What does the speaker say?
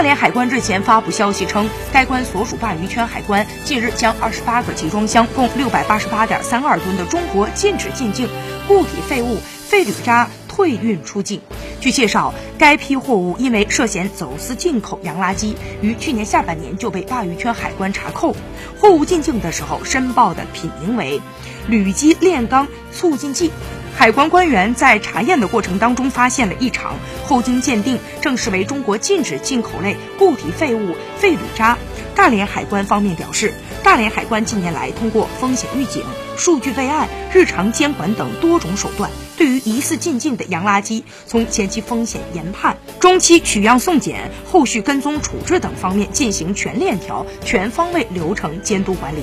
大连海关日前发布消息称，该关所属鲅鱼圈海关近日将二十八个集装箱，共六百八十八点三二吨的中国禁止进境固体废物废铝渣退运出境。据介绍，该批货物因为涉嫌走私进口洋垃圾，于去年下半年就被鲅鱼圈海关查扣。货物进境的时候申报的品名为铝基炼钢促进剂。海关官员在查验的过程当中发现了异常，后经鉴定证实为中国禁止进口类固体废物废铝渣。大连海关方面表示，大连海关近年来通过风险预警、数据备案、日常监管等多种手段，对于疑似进境的洋垃圾，从前期风险研判、中期取样送检、后续跟踪处置等方面进行全链条、全方位流程监督管理。